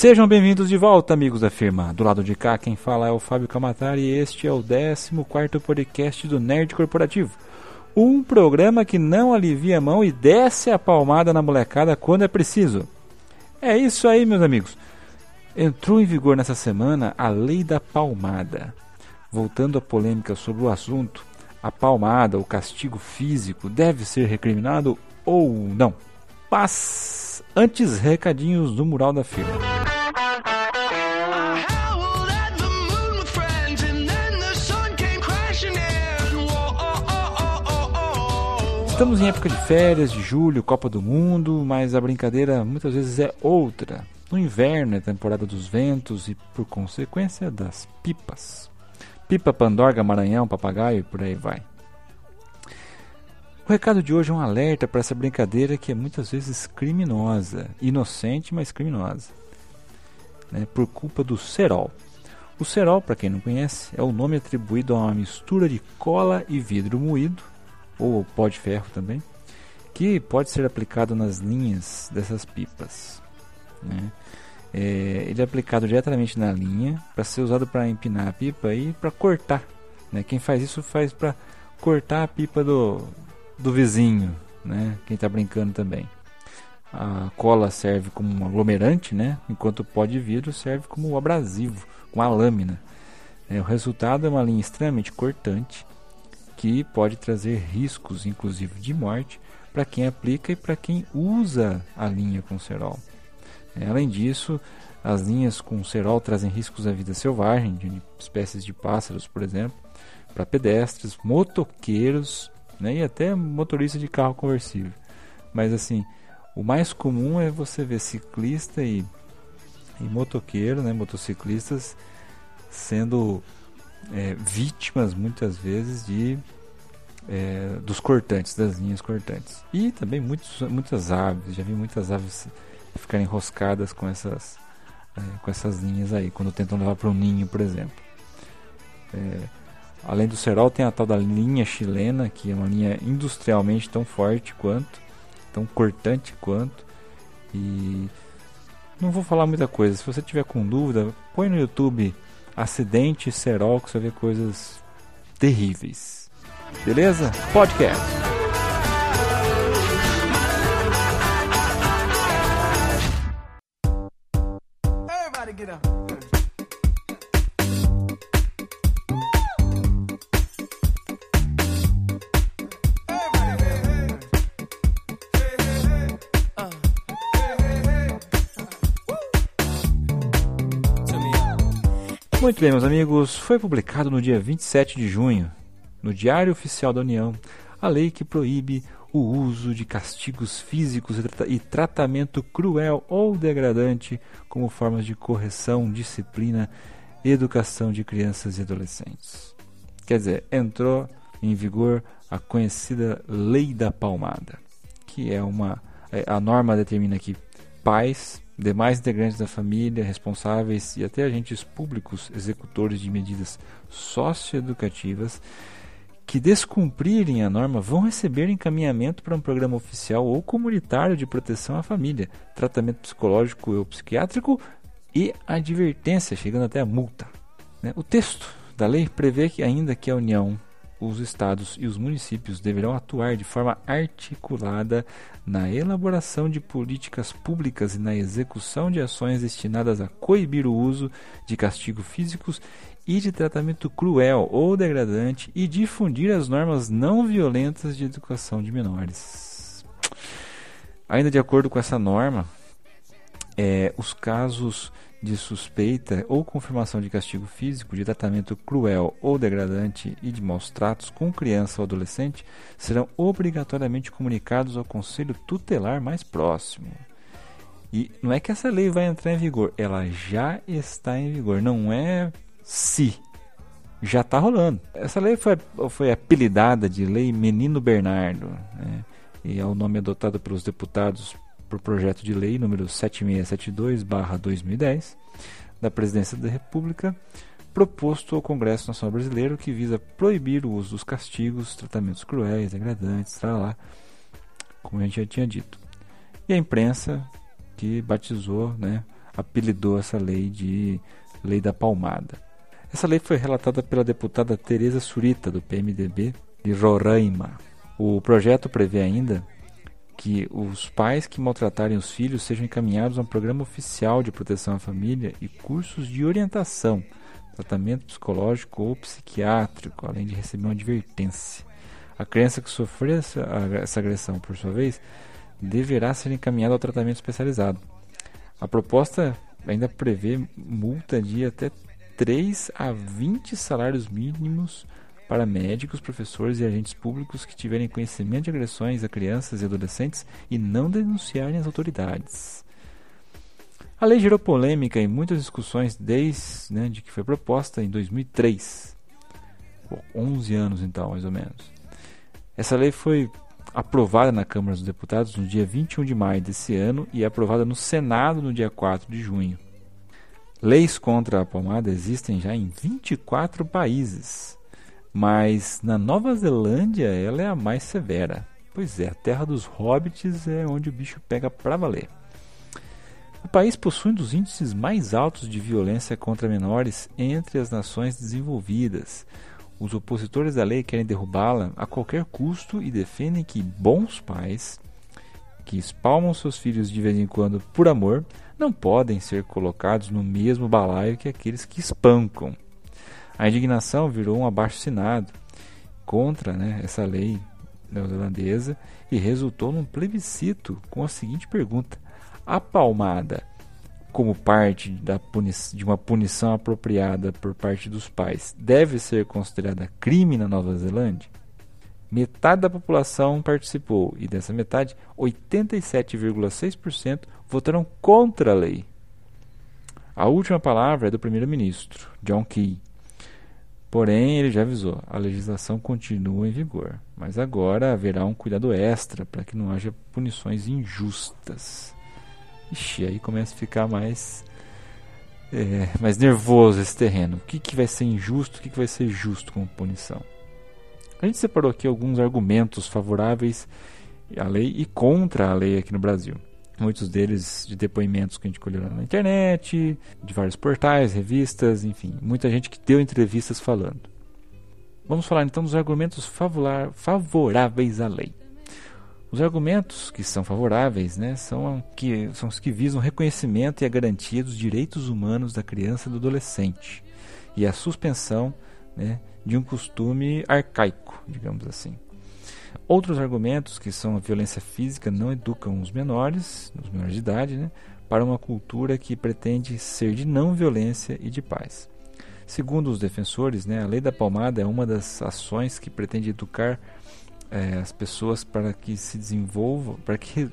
Sejam bem-vindos de volta, amigos da firma. Do lado de cá, quem fala é o Fábio Camatari e este é o 14 podcast do Nerd Corporativo. Um programa que não alivia a mão e desce a palmada na molecada quando é preciso. É isso aí, meus amigos. Entrou em vigor nessa semana a Lei da Palmada. Voltando à polêmica sobre o assunto, a palmada, o castigo físico, deve ser recriminado ou não? Mas antes, recadinhos do mural da firma. Estamos em época de férias, de julho, Copa do Mundo, mas a brincadeira muitas vezes é outra. No inverno é temporada dos ventos e, por consequência, das pipas. Pipa, pandorga, maranhão, papagaio e por aí vai. O recado de hoje é um alerta para essa brincadeira que é muitas vezes criminosa, inocente, mas criminosa, né, por culpa do cerol. O cerol, para quem não conhece, é o nome atribuído a uma mistura de cola e vidro moído, ou pó de ferro também, que pode ser aplicado nas linhas dessas pipas. Né? É, ele é aplicado diretamente na linha para ser usado para empinar a pipa e para cortar. Né? Quem faz isso faz para cortar a pipa do, do vizinho, né? quem está brincando também. A cola serve como um aglomerante, né? enquanto o pó de vidro serve como abrasivo, com a lâmina. É, o resultado é uma linha extremamente cortante que pode trazer riscos, inclusive de morte, para quem aplica e para quem usa a linha com cerol. É, além disso, as linhas com cerol trazem riscos à vida selvagem, de espécies de pássaros, por exemplo, para pedestres, motoqueiros né, e até motorista de carro conversível. Mas assim, o mais comum é você ver ciclista e, e motoqueiro, né, motociclistas, sendo é, vítimas muitas vezes de é, dos cortantes, das linhas cortantes. E também muitos, muitas aves, já vi muitas aves ficarem enroscadas com essas, é, com essas linhas aí, quando tentam levar para um ninho, por exemplo. É, além do cerol, tem a tal da linha chilena, que é uma linha industrialmente tão forte quanto, tão cortante quanto. E não vou falar muita coisa. Se você tiver com dúvida, põe no YouTube acidente cerol que você ver coisas terríveis. Beleza? Podcast. Muito bem, meus amigos, foi publicado no dia 27 de junho, no Diário Oficial da União, a lei que proíbe o uso de castigos físicos e tratamento cruel ou degradante como formas de correção, disciplina educação de crianças e adolescentes. Quer dizer, entrou em vigor a conhecida Lei da Palmada, que é uma é, a norma determina que pais demais integrantes da família, responsáveis e até agentes públicos executores de medidas socioeducativas que descumprirem a norma vão receber encaminhamento para um programa oficial ou comunitário de proteção à família, tratamento psicológico ou psiquiátrico e advertência, chegando até a multa. Né? O texto da lei prevê que ainda que a União os estados e os municípios deverão atuar de forma articulada na elaboração de políticas públicas e na execução de ações destinadas a coibir o uso de castigos físicos e de tratamento cruel ou degradante e difundir as normas não violentas de educação de menores. Ainda de acordo com essa norma, é, os casos de suspeita ou confirmação de castigo físico, de tratamento cruel ou degradante e de maus tratos com criança ou adolescente serão obrigatoriamente comunicados ao conselho tutelar mais próximo. E não é que essa lei vai entrar em vigor, ela já está em vigor, não é se. Já está rolando. Essa lei foi, foi apelidada de Lei Menino Bernardo, né? e é o nome adotado pelos deputados por projeto de lei número 7672/2010 da Presidência da República, proposto ao Congresso Nacional Brasileiro que visa proibir o uso dos castigos, tratamentos cruéis, degradantes, lá, como a gente já tinha dito. E a imprensa que batizou, né, apelidou essa lei de Lei da Palmada. Essa lei foi relatada pela deputada Tereza Surita, do PMDB de Roraima. O projeto prevê ainda que os pais que maltratarem os filhos sejam encaminhados a um programa oficial de proteção à família e cursos de orientação, tratamento psicológico ou psiquiátrico, além de receber uma advertência. A criança que sofrer essa, essa agressão, por sua vez, deverá ser encaminhada ao tratamento especializado. A proposta ainda prevê multa de até 3 a 20 salários mínimos para médicos, professores e agentes públicos que tiverem conhecimento de agressões a crianças e adolescentes e não denunciarem as autoridades. A lei gerou polêmica e muitas discussões desde né, de que foi proposta em 2003. 11 anos então, mais ou menos. Essa lei foi aprovada na Câmara dos Deputados no dia 21 de maio desse ano e aprovada no Senado no dia 4 de junho. Leis contra a pomada existem já em 24 países. Mas na Nova Zelândia ela é a mais severa. Pois é, a terra dos hobbits é onde o bicho pega pra valer. O país possui um dos índices mais altos de violência contra menores entre as nações desenvolvidas. Os opositores da lei querem derrubá-la a qualquer custo e defendem que bons pais, que espalmam seus filhos de vez em quando por amor, não podem ser colocados no mesmo balaio que aqueles que espancam. A indignação virou um abaixo-assinado contra né, essa lei neozelandesa e resultou num plebiscito com a seguinte pergunta: A palmada, como parte de uma punição apropriada por parte dos pais, deve ser considerada crime na Nova Zelândia? Metade da população participou e dessa metade, 87,6% votaram contra a lei. A última palavra é do primeiro-ministro, John Key Porém, ele já avisou: a legislação continua em vigor, mas agora haverá um cuidado extra para que não haja punições injustas. Ixi, aí começa a ficar mais, é, mais nervoso esse terreno. O que, que vai ser injusto, o que, que vai ser justo como punição? A gente separou aqui alguns argumentos favoráveis à lei e contra a lei aqui no Brasil muitos deles de depoimentos que a gente colheu na internet, de vários portais, revistas, enfim, muita gente que deu entrevistas falando. Vamos falar então dos argumentos favoráveis à lei. Os argumentos que são favoráveis né, são, que, são os que visam o reconhecimento e a garantia dos direitos humanos da criança e do adolescente e a suspensão né, de um costume arcaico, digamos assim. Outros argumentos, que são a violência física, não educam os menores, os menores de idade, né, para uma cultura que pretende ser de não violência e de paz. Segundo os defensores, né, a lei da palmada é uma das ações que pretende educar é, as pessoas para que se desenvolvam, para que,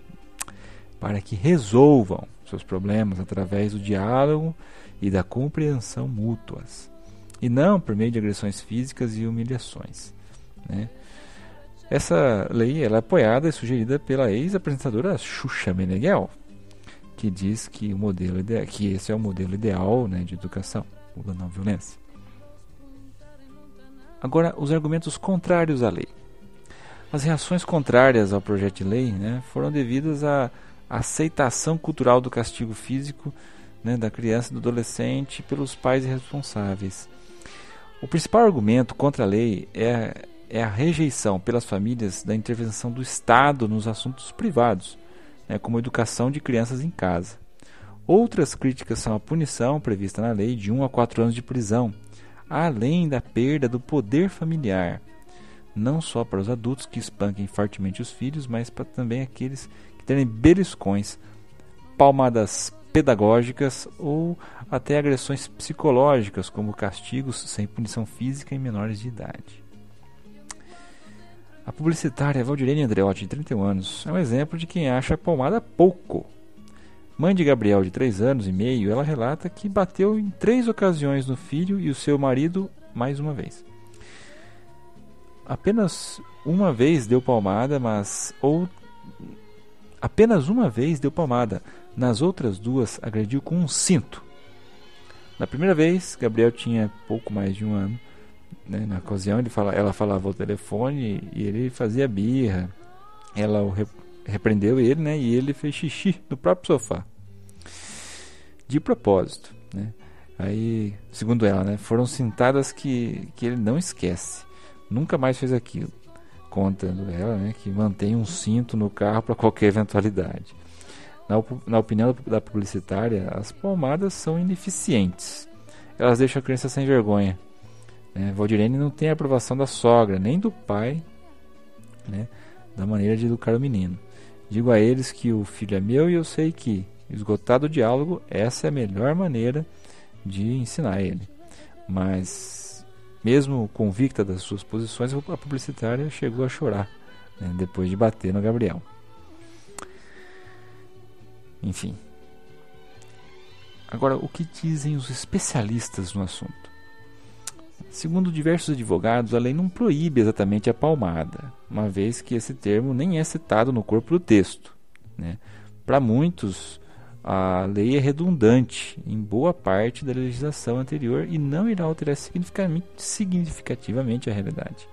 para que resolvam seus problemas através do diálogo e da compreensão mútuas, e não por meio de agressões físicas e humilhações. Né? Essa lei ela é apoiada e sugerida pela ex-apresentadora Xuxa Meneghel, que diz que o modelo ideal, que esse é o modelo ideal né, de educação, o da não violência. Agora, os argumentos contrários à lei. As reações contrárias ao projeto de lei né, foram devidas à aceitação cultural do castigo físico né, da criança e do adolescente pelos pais responsáveis. O principal argumento contra a lei é é a rejeição pelas famílias da intervenção do Estado nos assuntos privados, né, como educação de crianças em casa. Outras críticas são a punição prevista na lei de 1 a 4 anos de prisão, além da perda do poder familiar, não só para os adultos que espanquem fortemente os filhos, mas para também aqueles que terem beliscões, palmadas pedagógicas ou até agressões psicológicas, como castigos sem punição física em menores de idade. A publicitária Valdirene Andreotti, de 31 anos, é um exemplo de quem acha a pomada pouco. Mãe de Gabriel, de 3 anos e meio, ela relata que bateu em três ocasiões no filho e o seu marido mais uma vez. Apenas uma vez deu palmada, mas ou apenas uma vez deu palmada. Nas outras duas agrediu com um cinto. Na primeira vez, Gabriel tinha pouco mais de um ano né? Na ocasião ele fala, ela falava o telefone e ele fazia birra. Ela o repreendeu ele, né? E ele fez xixi no próprio sofá. de propósito. Né? Aí, segundo ela, né, foram cintadas que, que ele não esquece. Nunca mais fez aquilo. Contando ela né, que mantém um cinto no carro para qualquer eventualidade. Na, na opinião da publicitária, as palmadas são ineficientes. Elas deixam a criança sem vergonha. Né? Valdirene não tem a aprovação da sogra, nem do pai, né, da maneira de educar o menino. Digo a eles que o filho é meu e eu sei que, esgotado o diálogo, essa é a melhor maneira de ensinar ele. Mas, mesmo convicta das suas posições, a publicitária chegou a chorar né, depois de bater no Gabriel. Enfim. Agora, o que dizem os especialistas no assunto? Segundo diversos advogados, a lei não proíbe exatamente a palmada, uma vez que esse termo nem é citado no corpo do texto. Né? Para muitos, a lei é redundante em boa parte da legislação anterior e não irá alterar significativamente a realidade,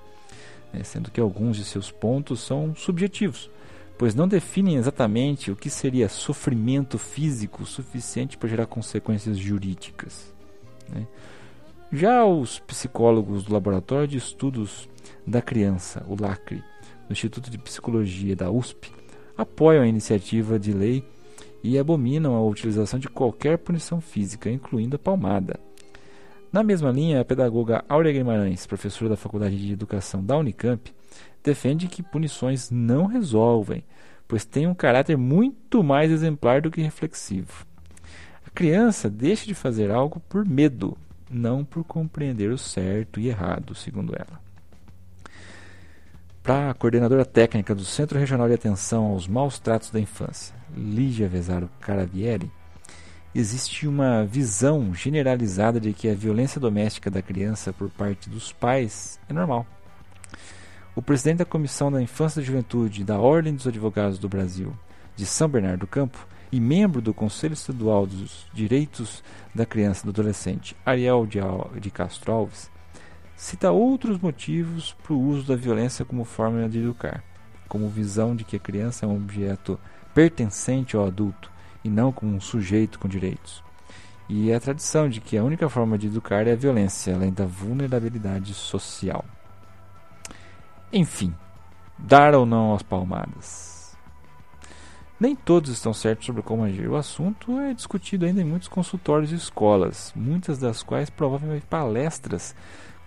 né? sendo que alguns de seus pontos são subjetivos, pois não definem exatamente o que seria sofrimento físico suficiente para gerar consequências jurídicas. Né? Já os psicólogos do Laboratório de Estudos da Criança, o LACRE, do Instituto de Psicologia da USP, apoiam a iniciativa de lei e abominam a utilização de qualquer punição física, incluindo a palmada. Na mesma linha, a pedagoga Áurea Guimarães, professora da Faculdade de Educação da Unicamp, defende que punições não resolvem, pois têm um caráter muito mais exemplar do que reflexivo. A criança deixa de fazer algo por medo, não por compreender o certo e errado, segundo ela. Para a coordenadora técnica do Centro Regional de Atenção aos Maus Tratos da Infância, Lígia Vesaro Caravieri, existe uma visão generalizada de que a violência doméstica da criança por parte dos pais é normal. O presidente da Comissão da Infância e Juventude da Ordem dos Advogados do Brasil, de São Bernardo do Campo, e membro do Conselho Estadual dos Direitos da Criança e do Adolescente, Ariel de Castro Alves, cita outros motivos para o uso da violência como forma de educar, como visão de que a criança é um objeto pertencente ao adulto e não como um sujeito com direitos. E a tradição de que a única forma de educar é a violência, além da vulnerabilidade social. Enfim, dar ou não as palmadas. Nem todos estão certos sobre como agir. O assunto é discutido ainda em muitos consultórios e escolas, muitas das quais provavelmente palestras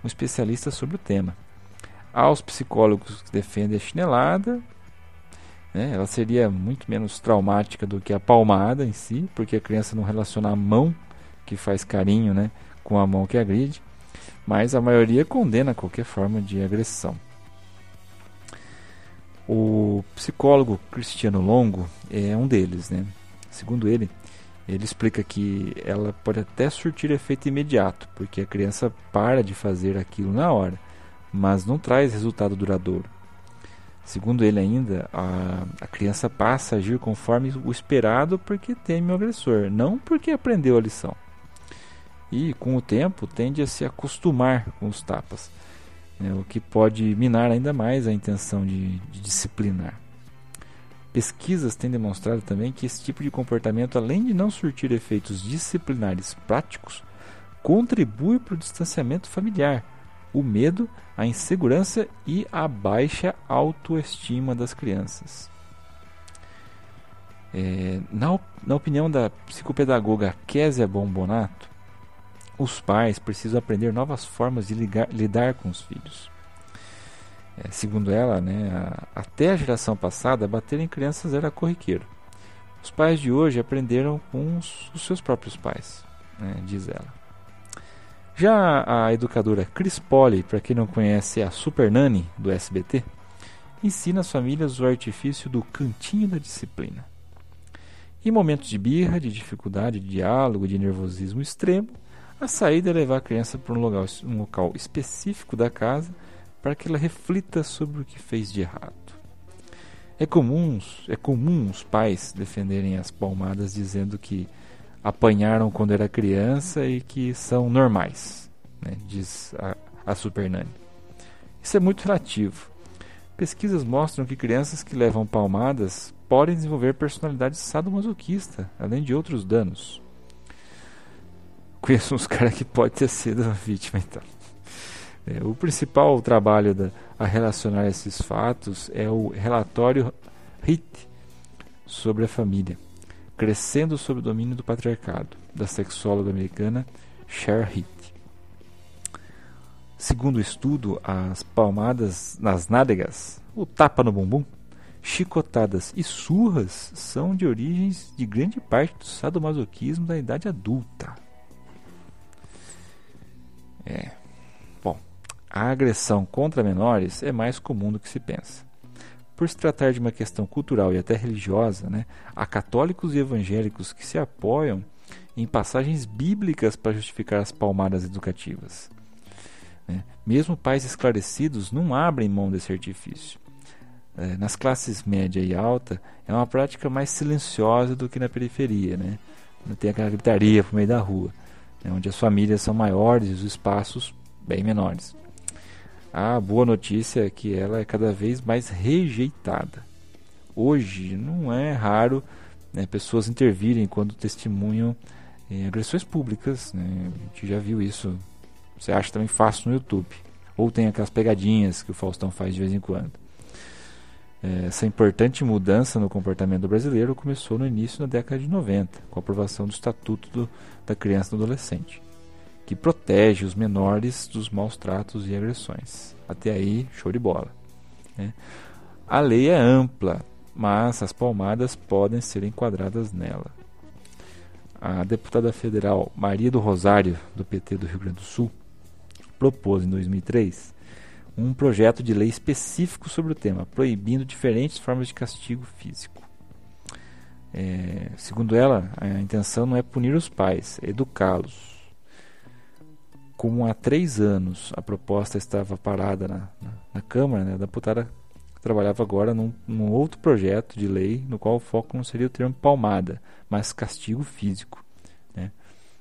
com especialistas sobre o tema. Há os psicólogos que defendem a chinelada, né? ela seria muito menos traumática do que a palmada em si, porque a criança não relaciona a mão que faz carinho né, com a mão que agride, mas a maioria condena qualquer forma de agressão. O psicólogo Cristiano Longo é um deles, né? Segundo ele, ele explica que ela pode até surtir efeito imediato, porque a criança para de fazer aquilo na hora, mas não traz resultado duradouro. Segundo ele ainda, a, a criança passa a agir conforme o esperado porque teme o agressor, não porque aprendeu a lição. E com o tempo tende a se acostumar com os tapas né, o que pode minar ainda mais a intenção de, de disciplinar. Pesquisas têm demonstrado também que esse tipo de comportamento, além de não surtir efeitos disciplinares práticos, contribui para o distanciamento familiar, o medo, a insegurança e a baixa autoestima das crianças. É, na, na opinião da psicopedagoga Késia Bombonato, os pais precisam aprender novas formas de ligar, lidar com os filhos. É, segundo ela, né, a, até a geração passada, bater em crianças era corriqueiro. Os pais de hoje aprenderam com os, os seus próprios pais, né, diz ela. Já a educadora Chris Polly, para quem não conhece, é a Super Nani do SBT, ensina as famílias o artifício do cantinho da disciplina. Em momentos de birra, de dificuldade de diálogo, de nervosismo extremo, a saída é levar a criança para um local, um local específico da casa para que ela reflita sobre o que fez de errado. É comum, é comum os pais defenderem as palmadas dizendo que apanharam quando era criança e que são normais, né, diz a, a Super Nani. Isso é muito relativo. Pesquisas mostram que crianças que levam palmadas podem desenvolver personalidade sadomasoquista, além de outros danos. Conheço uns caras que pode ter sido vítima então. É, o principal trabalho da, a relacionar esses fatos é o relatório HIT sobre a família, crescendo sob o domínio do patriarcado, da sexóloga americana Cher Hitt. Segundo o estudo, as palmadas nas nádegas, o tapa no bumbum, chicotadas e surras são de origens de grande parte do sadomasoquismo da idade adulta. É. Bom, a agressão contra menores é mais comum do que se pensa. Por se tratar de uma questão cultural e até religiosa, né, há católicos e evangélicos que se apoiam em passagens bíblicas para justificar as palmadas educativas. Né? Mesmo pais esclarecidos não abrem mão desse artifício. É, nas classes média e alta, é uma prática mais silenciosa do que na periferia. Né? Não tem aquela gritaria por meio da rua, né? onde as famílias são maiores e os espaços bem menores. A boa notícia é que ela é cada vez mais rejeitada. Hoje não é raro né, pessoas intervirem quando testemunham em agressões públicas. Né? A gente já viu isso. Você acha também fácil no YouTube. Ou tem aquelas pegadinhas que o Faustão faz de vez em quando. É, essa importante mudança no comportamento brasileiro começou no início da década de 90, com a aprovação do Estatuto do, da Criança e do Adolescente, que protege os menores dos maus tratos e agressões. Até aí, show de bola. Né? A lei é ampla, mas as palmadas podem ser enquadradas nela. A deputada federal Maria do Rosário, do PT do Rio Grande do Sul, propôs em 2003 um projeto de lei específico sobre o tema, proibindo diferentes formas de castigo físico. É, segundo ela, a intenção não é punir os pais, é educá-los. Como há três anos a proposta estava parada na, na, na Câmara, né, a deputada trabalhava agora num, num, outro projeto de lei no qual o foco não seria o termo palmada, mas castigo físico. Né?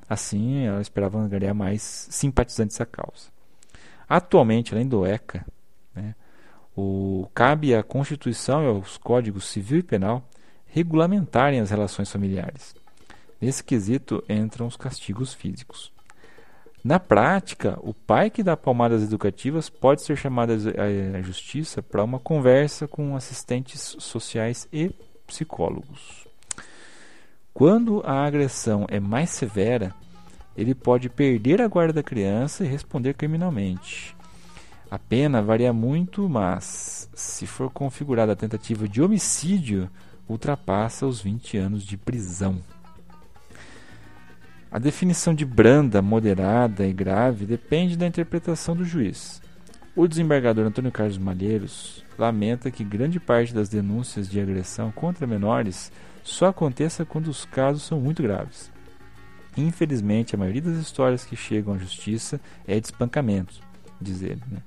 Assim, ela esperava ganhar mais simpatizantes à causa. Atualmente, além do ECA, né, o, cabe à Constituição e aos códigos civil e penal regulamentarem as relações familiares. Nesse quesito entram os castigos físicos. Na prática, o pai que dá palmadas educativas pode ser chamado à justiça para uma conversa com assistentes sociais e psicólogos. Quando a agressão é mais severa, ele pode perder a guarda da criança e responder criminalmente. A pena varia muito, mas se for configurada a tentativa de homicídio, ultrapassa os 20 anos de prisão. A definição de branda, moderada e grave depende da interpretação do juiz. O desembargador Antônio Carlos Malheiros lamenta que grande parte das denúncias de agressão contra menores só aconteça quando os casos são muito graves. Infelizmente, a maioria das histórias que chegam à justiça é de espancamentos, diz ele. Né?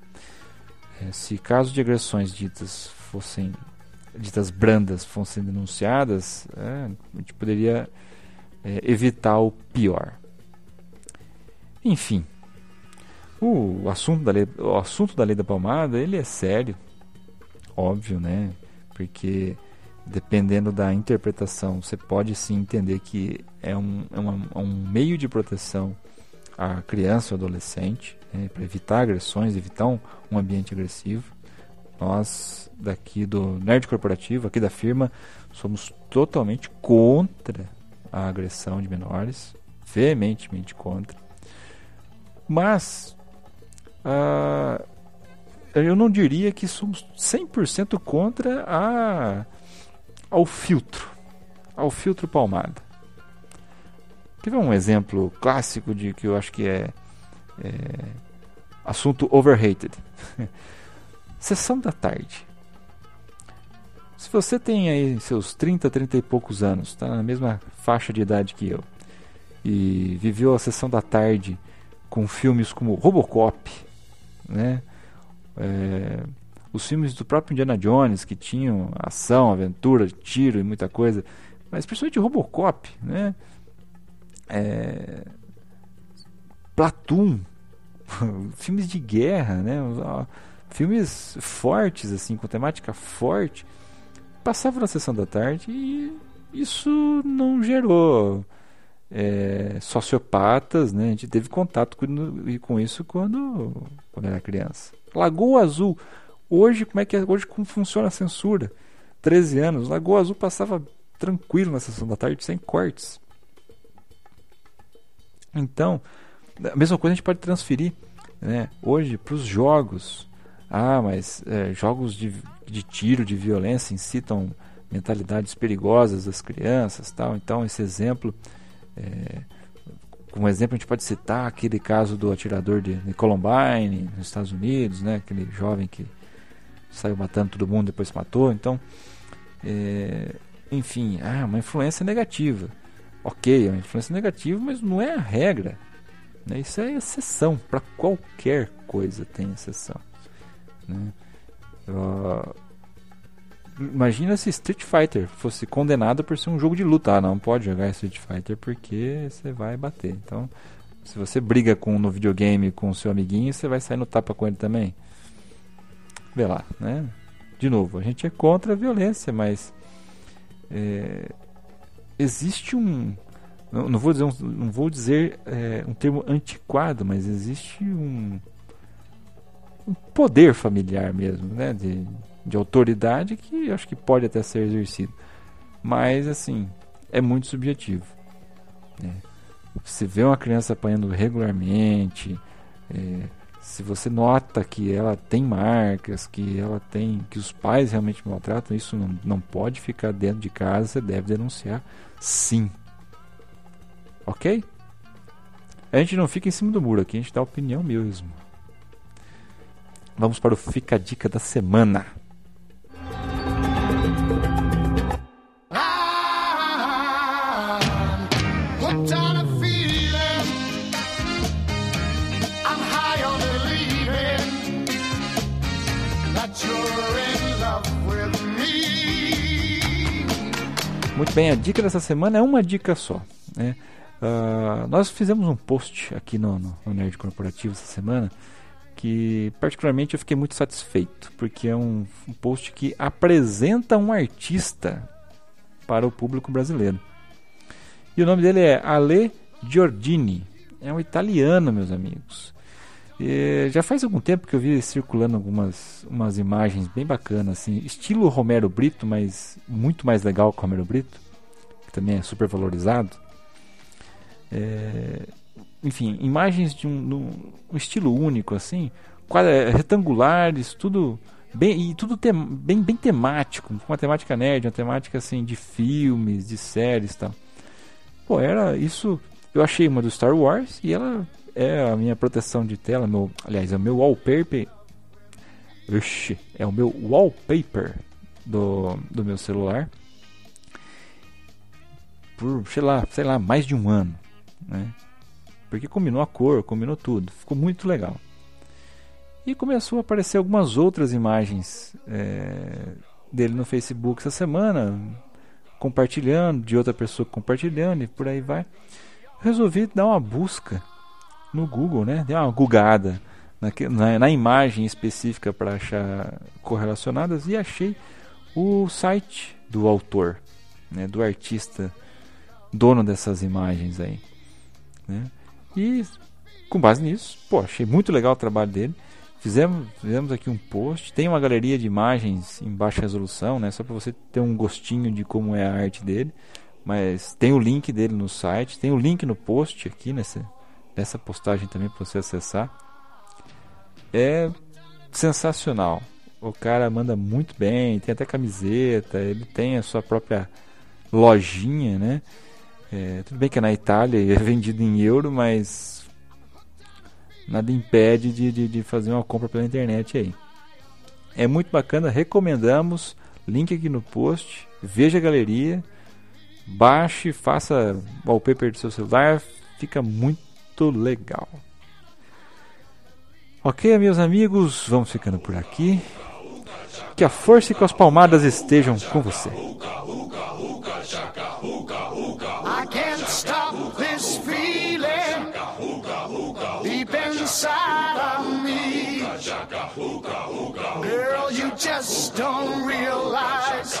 É, se casos de agressões ditas fossem ditas brandas fossem denunciadas, é, a gente poderia é, evitar o pior. Enfim, o assunto da lei, o assunto da lei da palmada ele é sério, óbvio, né? Porque dependendo da interpretação, você pode sim entender que é um, é uma, é um meio de proteção à criança ou adolescente, né, para evitar agressões, evitar um, um, ambiente agressivo. Nós, daqui do Nerd Corporativo, aqui da firma, somos totalmente contra a agressão de menores, veementemente contra. Mas, uh, eu não diria que somos 100% contra a ao filtro, ao filtro palmada. Quer ver um exemplo clássico de que eu acho que é, é assunto overrated? Sessão da tarde. Se você tem aí seus 30, 30 e poucos anos, está na mesma faixa de idade que eu, e viveu a sessão da tarde com filmes como Robocop, né? É, os filmes do próprio Indiana Jones, que tinham ação, aventura, tiro e muita coisa, mas principalmente Robocop, né? É... Platoon, filmes de guerra, né? Filmes fortes, assim, com temática forte, passavam na sessão da tarde e isso não gerou é, sociopatas, né? A gente teve contato com, com isso quando, quando era criança. Lagoa Azul. Hoje, como é que é? Hoje como funciona a censura? 13 anos. Lagoa Azul passava tranquilo na sessão da tarde, sem cortes. Então, a mesma coisa a gente pode transferir né, hoje para os jogos. Ah, mas é, jogos de, de tiro, de violência incitam mentalidades perigosas das crianças, tal. Então, esse exemplo é, como exemplo, a gente pode citar aquele caso do atirador de, de Columbine, nos Estados Unidos, né? aquele jovem que saiu matando todo mundo depois matou. Então, é, enfim, ah, uma influência negativa. Ok, é uma influência negativa, mas não é a regra. Né? Isso é exceção. Para qualquer coisa tem exceção. Né? Uh, Imagina se Street Fighter fosse condenado por ser um jogo de luta. Ah, não pode jogar Street Fighter porque você vai bater. Então, se você briga com no videogame com o seu amiguinho, você vai sair no tapa com ele também. Vê lá, né? De novo, a gente é contra a violência, mas é, existe um não, não, vou dizer um, não vou dizer é, um termo antiquado, mas existe um, um poder familiar mesmo, né? De, de autoridade que acho que pode até ser exercido. Mas, assim, é muito subjetivo. Né? Se vê uma criança apanhando regularmente, é, se você nota que ela tem marcas, que ela tem, que os pais realmente maltratam, isso não, não pode ficar dentro de casa, você deve denunciar sim. Ok? A gente não fica em cima do muro aqui, a gente dá opinião mesmo. Vamos para o Fica a Dica da Semana. Muito bem, a dica dessa semana é uma dica só. Né? Uh, nós fizemos um post aqui no, no, no, Nerd Corporativo essa semana que, particularmente, eu fiquei muito satisfeito, porque é um, um post que apresenta um artista para o público brasileiro. E o nome dele é Ale Giordini. É um italiano, meus amigos. E já faz algum tempo que eu vi circulando algumas umas imagens bem bacanas, assim, estilo Romero Brito, mas muito mais legal que o Romero Brito, que também é super valorizado. É, enfim, imagens de um, um, estilo único, assim, retangulares, tudo bem e tudo tem, bem, bem temático, com uma temática nerd, uma temática assim de filmes, de séries, tal. Pô, era isso. Eu achei uma do Star Wars e ela é a minha proteção de tela, meu, aliás, é o meu wallpaper. Ixi, é o meu wallpaper do, do meu celular. Por, sei lá, sei lá, mais de um ano, né? Porque combinou a cor, combinou tudo, ficou muito legal. E começou a aparecer algumas outras imagens é, dele no Facebook essa semana, compartilhando, de outra pessoa compartilhando e por aí vai. Resolvi dar uma busca no Google, né? Dei uma googada na, na, na imagem específica para achar correlacionadas e achei o site do autor, né? Do artista dono dessas imagens aí, né? E com base nisso, pô, achei muito legal o trabalho dele. Fizemos, fizemos aqui um post, tem uma galeria de imagens em baixa resolução, né? Só para você ter um gostinho de como é a arte dele. Mas tem o link dele no site, tem o link no post aqui nessa, essa postagem também para você acessar. É sensacional. O cara manda muito bem, tem até camiseta, ele tem a sua própria lojinha, né? É, tudo bem que é na Itália e é vendido em euro, mas nada impede de, de, de, fazer uma compra pela internet aí. É muito bacana, recomendamos. Link aqui no post. Veja a galeria, baixe, faça wallpaper do seu celular, fica muito muito legal. Ok, meus amigos, vamos ficando por aqui. Que a força e com as palmadas estejam com você. I can't stop this feeling deep inside of me. Girl, you just don't realize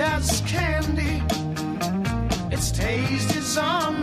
as candy. Its taste is on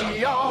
Shut.